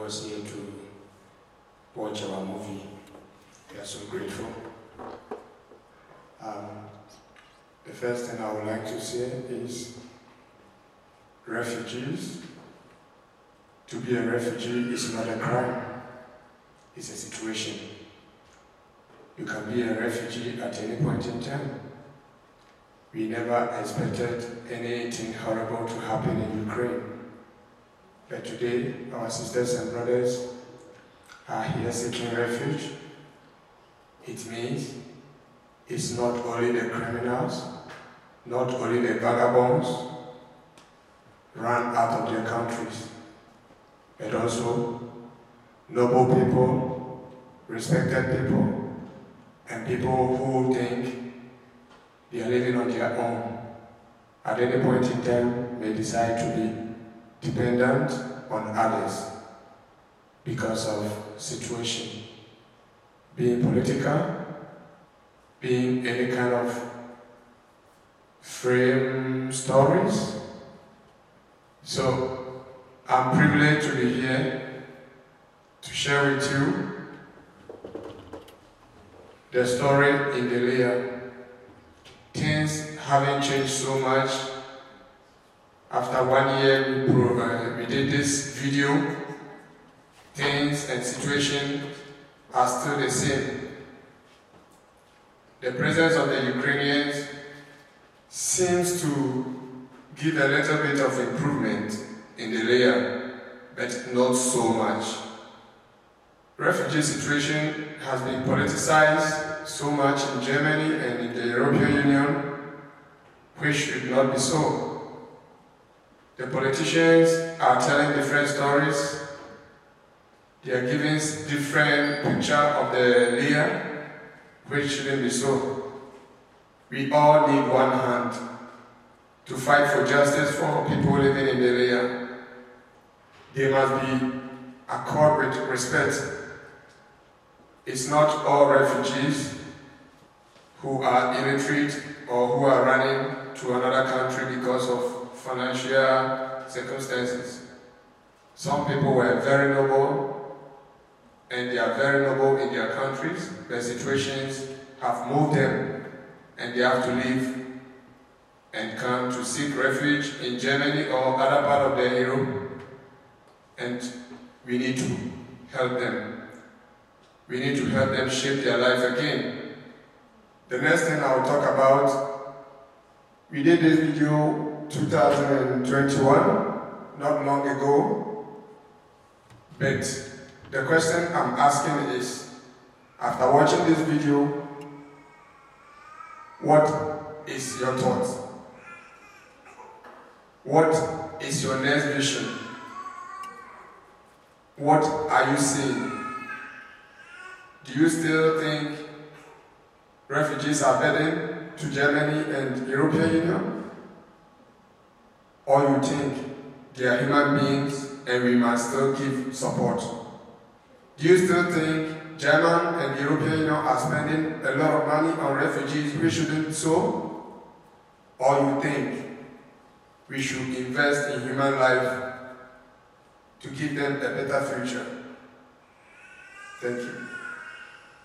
was here to watch our movie. We are so grateful. Um, the first thing I would like to say is refugees. To be a refugee is not a crime, it's a situation. You can be a refugee at any point in time. We never expected anything horrible to happen in Ukraine. But today, our sisters and brothers are here seeking refuge. It means it's not only the criminals, not only the vagabonds run out of their countries, but also noble people, respected people, and people who think they are living on their own. At any point in time, may decide to be dependent on others because of situation, being political, being any kind of frame stories. So I'm privileged to be here to share with you the story in the LEA. Things haven't changed so much. After one year, we, pro- uh, we did this video. Things and situation are still the same. The presence of the Ukrainians seems to give a little bit of improvement in the LEA, but not so much. Refugee situation has been politicized so much in Germany and in the European Union, which should not be so. The politicians are telling different stories. They are giving different picture of the LEA, which shouldn't be so. We all need one hand to fight for justice for people living in the LEA. They must be accorded with respect it's not all refugees who are illiterate or who are running to another country because of financial circumstances. Some people were very noble and they are very noble in their countries. Their situations have moved them and they have to leave and come to seek refuge in Germany or other part of the Europe. And we need to help them. We need to help them shape their life again. The next thing I will talk about, we did this video 2021, not long ago. But the question I'm asking is, after watching this video, what is your thoughts? What is your next vision? What are you seeing? Do you still think refugees are heading to Germany and European Union? Or you think they are human beings and we must still give support? Do you still think German and European Union are spending a lot of money on refugees we shouldn't so? Or you think we should invest in human life to give them a better future? Thank you.